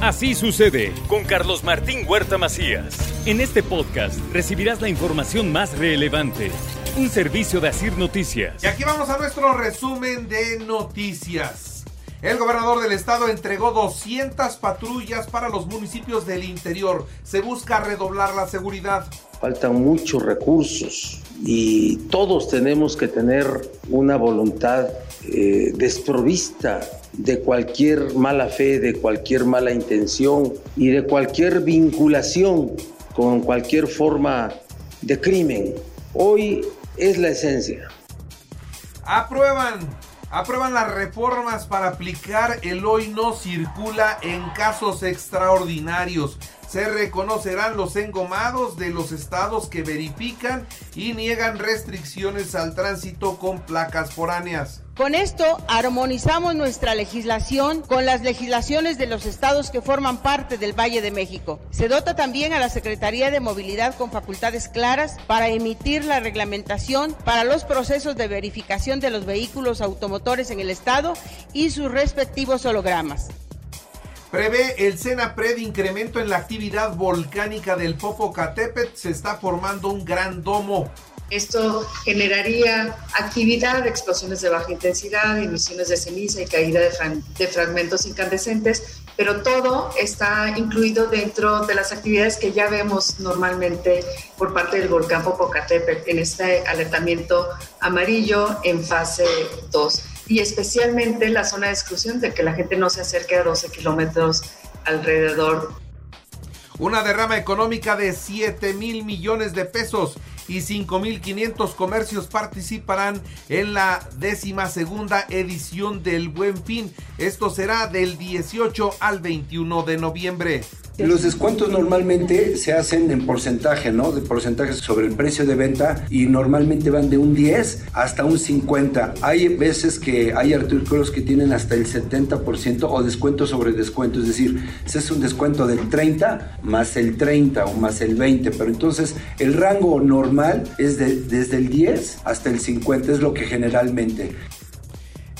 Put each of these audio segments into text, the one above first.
Así sucede con Carlos Martín Huerta Macías. En este podcast recibirás la información más relevante. Un servicio de Asir Noticias. Y aquí vamos a nuestro resumen de noticias. El gobernador del estado entregó 200 patrullas para los municipios del interior. Se busca redoblar la seguridad. Faltan muchos recursos y todos tenemos que tener una voluntad eh, desprovista de cualquier mala fe, de cualquier mala intención y de cualquier vinculación con cualquier forma de crimen. Hoy es la esencia. Aprueban, aprueban las reformas para aplicar el hoy no circula en casos extraordinarios. Se reconocerán los engomados de los estados que verifican y niegan restricciones al tránsito con placas foráneas. Con esto armonizamos nuestra legislación con las legislaciones de los estados que forman parte del Valle de México. Se dota también a la Secretaría de Movilidad con facultades claras para emitir la reglamentación para los procesos de verificación de los vehículos automotores en el estado y sus respectivos hologramas. Prevé el Senapred incremento en la actividad volcánica del Popocatépetl. Se está formando un gran domo. Esto generaría actividad, explosiones de baja intensidad, emisiones de ceniza y caída de, fragmentos incandescentes, pero todo está incluido dentro de las actividades que ya vemos normalmente por parte del volcán Popocatépetl en este alertamiento amarillo en fase 2 y especialmente la zona de exclusión de que la gente no se acerque a 12 kilómetros alrededor. Una derrama económica de 7 mil millones de pesos y 5.500 comercios participarán en la décima segunda edición del Buen Fin. Esto será del 18 al 21 de noviembre. Los descuentos normalmente se hacen en porcentaje, ¿no? De porcentaje sobre el precio de venta y normalmente van de un 10 hasta un 50. Hay veces que hay artículos que tienen hasta el 70% o descuento sobre descuento, es decir, se es un descuento del 30 más el 30 o más el 20, pero entonces el rango normal es de, desde el 10 hasta el 50, es lo que generalmente.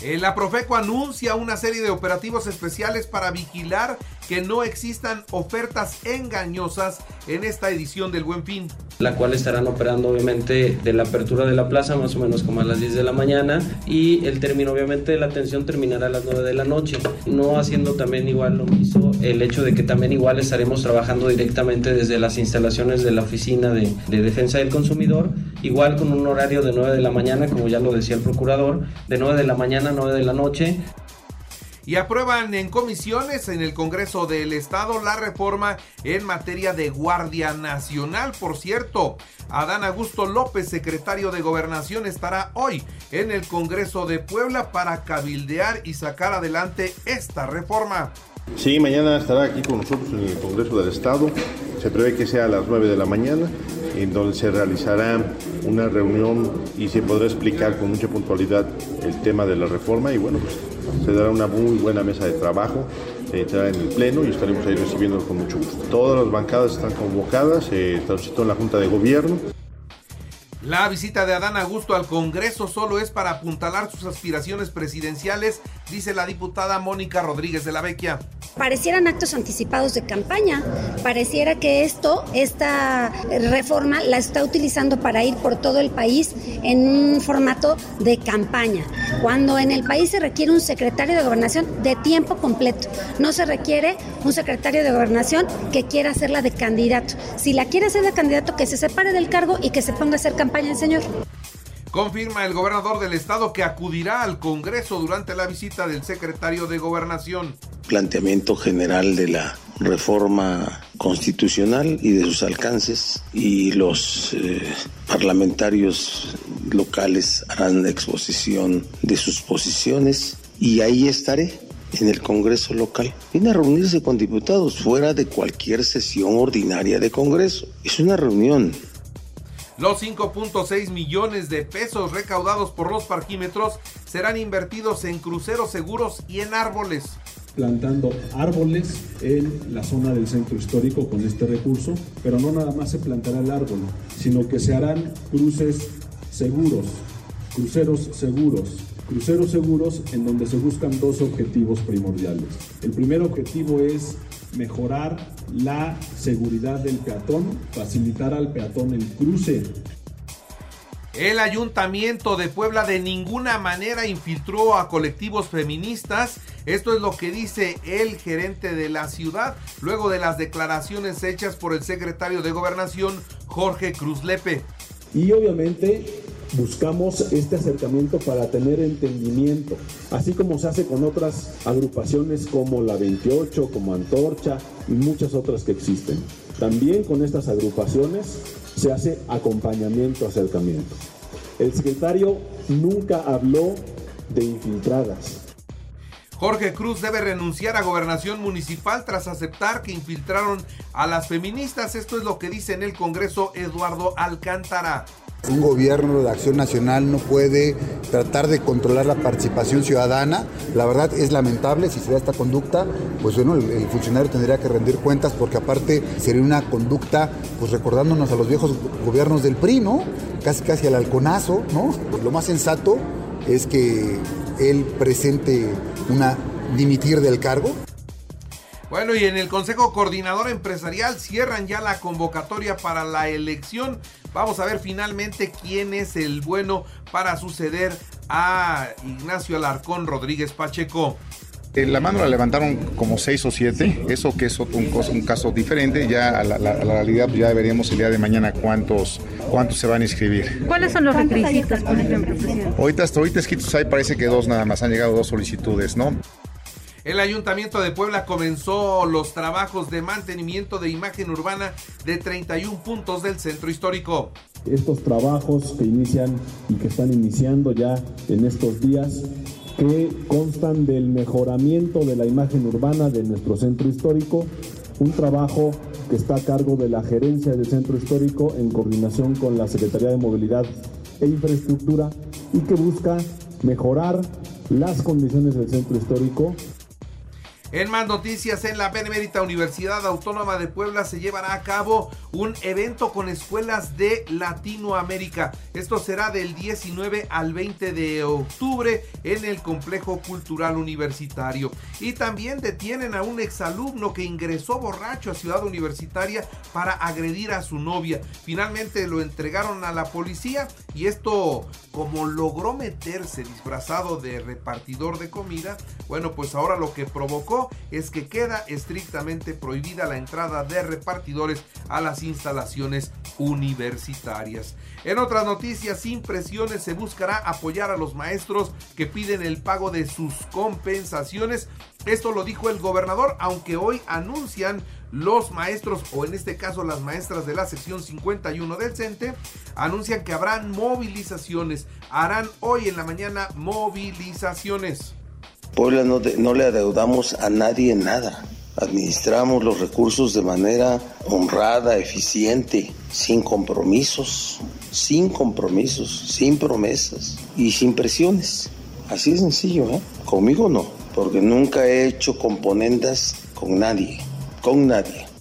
Eh, la Profeco anuncia una serie de operativos especiales para vigilar que no existan ofertas engañosas en esta edición del Buen Fin. La cual estarán operando obviamente de la apertura de la plaza más o menos como a las 10 de la mañana y el término obviamente de la atención terminará a las 9 de la noche. No haciendo también igual lo mismo el hecho de que también igual estaremos trabajando directamente desde las instalaciones de la Oficina de, de Defensa del Consumidor, igual con un horario de 9 de la mañana, como ya lo decía el procurador, de 9 de la mañana a 9 de la noche y aprueban en comisiones en el Congreso del Estado la reforma en materia de Guardia Nacional. Por cierto, Adán Augusto López, secretario de Gobernación, estará hoy en el Congreso de Puebla para cabildear y sacar adelante esta reforma. Sí, mañana estará aquí con nosotros en el Congreso del Estado. Se prevé que sea a las 9 de la mañana, en donde se realizará una reunión y se podrá explicar con mucha puntualidad el tema de la reforma y bueno, pues se dará una muy buena mesa de trabajo, entrará en el Pleno y estaremos ahí recibiéndolos con mucho gusto. Todas las bancadas están convocadas, transitó en la Junta de Gobierno. La visita de Adán Augusto al Congreso solo es para apuntalar sus aspiraciones presidenciales, dice la diputada Mónica Rodríguez de la Vecchia parecieran actos anticipados de campaña. Pareciera que esto, esta reforma la está utilizando para ir por todo el país en un formato de campaña, cuando en el país se requiere un secretario de gobernación de tiempo completo. No se requiere un secretario de gobernación que quiera hacerla de candidato. Si la quiere hacer de candidato, que se separe del cargo y que se ponga a hacer campaña el señor. Confirma el gobernador del estado que acudirá al Congreso durante la visita del secretario de Gobernación. Planteamiento general de la reforma constitucional y de sus alcances y los eh, parlamentarios locales harán exposición de sus posiciones y ahí estaré en el Congreso local. Viene a reunirse con diputados fuera de cualquier sesión ordinaria de Congreso. Es una reunión. Los 5.6 millones de pesos recaudados por los parquímetros serán invertidos en cruceros seguros y en árboles. Plantando árboles en la zona del centro histórico con este recurso, pero no nada más se plantará el árbol, sino que se harán cruces seguros, cruceros seguros, cruceros seguros en donde se buscan dos objetivos primordiales. El primer objetivo es mejorar la seguridad del peatón, facilitar al peatón el cruce el ayuntamiento de Puebla de ninguna manera infiltró a colectivos feministas. Esto es lo que dice el gerente de la ciudad luego de las declaraciones hechas por el secretario de gobernación Jorge Cruz Lepe. Y obviamente buscamos este acercamiento para tener entendimiento, así como se hace con otras agrupaciones como la 28, como Antorcha y muchas otras que existen. También con estas agrupaciones se hace acompañamiento, acercamiento. El secretario nunca habló de infiltradas. Jorge Cruz debe renunciar a gobernación municipal tras aceptar que infiltraron a las feministas. Esto es lo que dice en el Congreso Eduardo Alcántara. Un gobierno de acción nacional no puede tratar de controlar la participación ciudadana. La verdad es lamentable si se da esta conducta, pues bueno, el, funcionario tendría que rendir cuentas porque aparte sería una conducta, pues recordándonos a los viejos gobiernos del PRI, ¿no? Casi casi al halconazo, ¿no? Lo más sensato es que él presente una dimitir del cargo. Bueno, y en el Consejo Coordinador Empresarial cierran ya la convocatoria para la elección. Vamos a ver finalmente quién es el bueno para suceder a Ignacio Alarcón Rodríguez Pacheco. Eh, la mano la levantaron como seis o siete, eso que es un, un caso diferente, ya a la, realidad ya veríamos el día de mañana cuántos, cuántos se van a inscribir. ¿Cuáles son los requisitos, por ejemplo, Ahorita, hasta ahorita escritos ahí parece que dos nada más, han llegado dos solicitudes, ¿no? El Ayuntamiento de Puebla comenzó los trabajos de mantenimiento de imagen urbana de 31 puntos del centro histórico. Estos trabajos que inician y que están iniciando ya en estos días que constan del mejoramiento de la imagen urbana de nuestro centro histórico, un trabajo que está a cargo de la gerencia del centro histórico en coordinación con la Secretaría de Movilidad e Infraestructura y que busca mejorar las condiciones del centro histórico en más noticias, en la Benemérita Universidad Autónoma de Puebla se llevará a cabo un evento con escuelas de Latinoamérica. Esto será del 19 al 20 de octubre en el Complejo Cultural Universitario. Y también detienen a un exalumno que ingresó borracho a Ciudad Universitaria para agredir a su novia. Finalmente lo entregaron a la policía y esto como logró meterse disfrazado de repartidor de comida, bueno pues ahora lo que provocó es que queda estrictamente prohibida la entrada de repartidores a las instalaciones universitarias. En otras noticias, sin presiones, se buscará apoyar a los maestros que piden el pago de sus compensaciones. Esto lo dijo el gobernador, aunque hoy anuncian los maestros, o en este caso las maestras de la sección 51 del CENTE, anuncian que habrán movilizaciones. Harán hoy en la mañana movilizaciones. Puebla no, no le adeudamos a nadie nada. Administramos los recursos de manera honrada, eficiente, sin compromisos, sin compromisos, sin promesas y sin presiones. Así de sencillo, ¿eh? Conmigo no, porque nunca he hecho componendas con nadie, con nadie.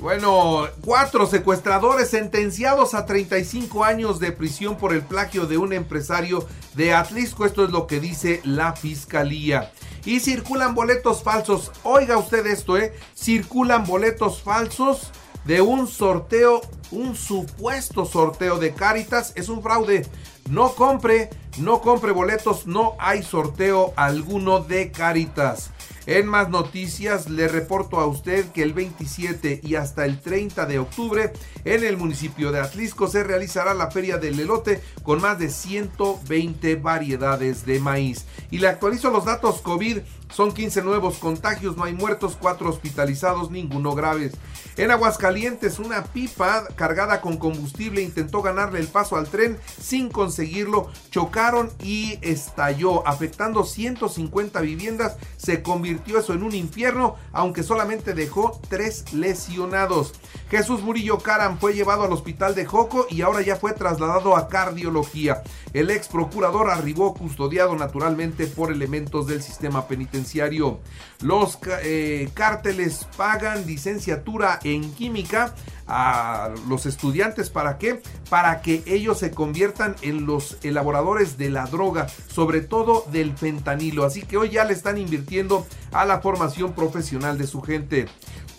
Bueno, cuatro secuestradores sentenciados a 35 años de prisión por el plagio de un empresario de Atlisco. Esto es lo que dice la fiscalía. Y circulan boletos falsos. Oiga usted esto, ¿eh? Circulan boletos falsos de un sorteo, un supuesto sorteo de Caritas. Es un fraude. No compre, no compre boletos. No hay sorteo alguno de Caritas. En más noticias, le reporto a usted que el 27 y hasta el 30 de octubre en el municipio de Atlisco se realizará la Feria del Elote con más de 120 variedades de maíz. Y le actualizo los datos COVID. Son 15 nuevos contagios, no hay muertos, 4 hospitalizados, ninguno graves. En Aguascalientes, una pipa cargada con combustible intentó ganarle el paso al tren sin conseguirlo. Chocaron y estalló, afectando 150 viviendas. Se convirtió eso en un infierno, aunque solamente dejó 3 lesionados. Jesús Murillo Caram fue llevado al hospital de Joco y ahora ya fue trasladado a cardiología. El ex procurador arribó custodiado naturalmente por elementos del sistema penitenciario. Los eh, cárteles pagan licenciatura en química a los estudiantes. ¿Para qué? Para que ellos se conviertan en los elaboradores de la droga, sobre todo del fentanilo. Así que hoy ya le están invirtiendo a la formación profesional de su gente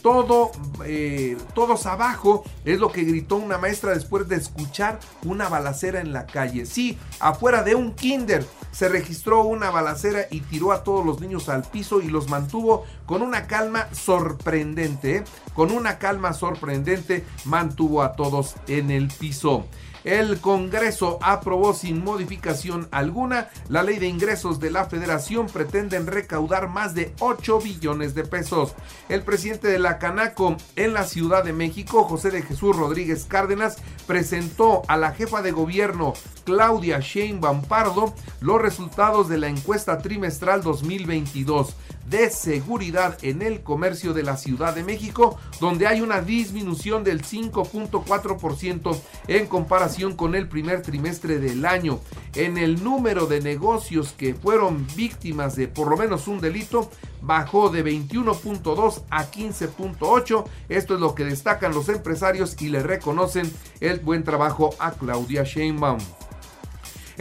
todo, eh, todos abajo, es lo que gritó una maestra después de escuchar una balacera en la calle. Sí, afuera de un kinder se registró una balacera y tiró a todos los niños al piso y los mantuvo con una calma sorprendente. ¿eh? Con una calma sorprendente mantuvo a todos en el piso. El Congreso aprobó sin modificación alguna la ley de ingresos de la federación. Pretenden recaudar más de 8 billones de pesos. El presidente de la Canaco en la Ciudad de México, José de Jesús Rodríguez Cárdenas, presentó a la jefa de gobierno Claudia Sheinbaum Pardo los resultados de la encuesta trimestral 2022 de seguridad en el comercio de la Ciudad de México, donde hay una disminución del 5.4% en comparación con el primer trimestre del año. En el número de negocios que fueron víctimas de por lo menos un delito, bajó de 21.2 a 15.8. Esto es lo que destacan los empresarios y le reconocen el buen trabajo a Claudia Sheinbaum.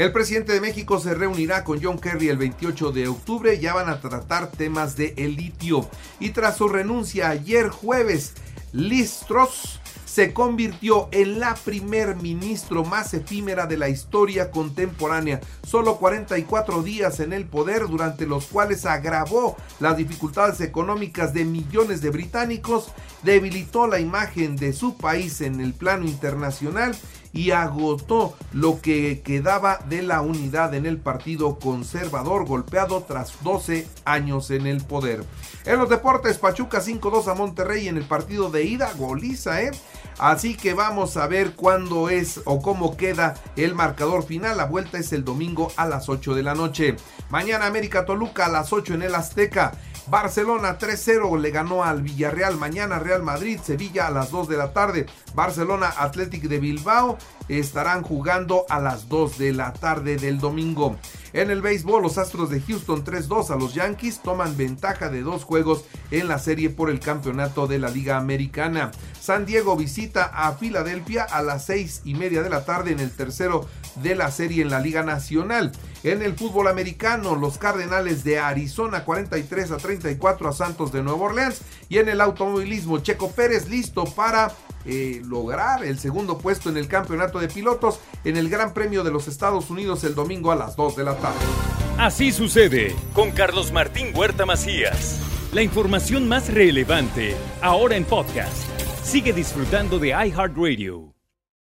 El presidente de México se reunirá con John Kerry el 28 de octubre. Ya van a tratar temas de el litio. Y tras su renuncia ayer jueves, Listros se convirtió en la primer ministro más efímera de la historia contemporánea. Solo 44 días en el poder, durante los cuales agravó las dificultades económicas de millones de británicos, debilitó la imagen de su país en el plano internacional y agotó lo que quedaba de la unidad en el partido conservador golpeado tras 12 años en el poder. En los deportes, Pachuca 5-2 a Monterrey en el partido de ida, goliza, ¿eh? Así que vamos a ver cuándo es o cómo queda el marcador final. La vuelta es el domingo a las 8 de la noche. Mañana América Toluca a las 8 en el Azteca. Barcelona 3-0 le ganó al Villarreal. Mañana Real Madrid, Sevilla a las 2 de la tarde. Barcelona Athletic de Bilbao estarán jugando a las 2 de la tarde del domingo. En el béisbol, los Astros de Houston 3-2 a los Yankees toman ventaja de dos juegos en la serie por el campeonato de la Liga Americana. San Diego visita a Filadelfia a las 6 y media de la tarde en el tercero de la serie en la Liga Nacional. En el fútbol americano, los Cardenales de Arizona 43 a 34 a Santos de Nueva Orleans. Y en el automovilismo, Checo Pérez listo para eh, lograr el segundo puesto en el campeonato de pilotos en el Gran Premio de los Estados Unidos el domingo a las 2 de la tarde. Así sucede con Carlos Martín Huerta Macías. La información más relevante ahora en podcast. Sigue disfrutando de iHeartRadio.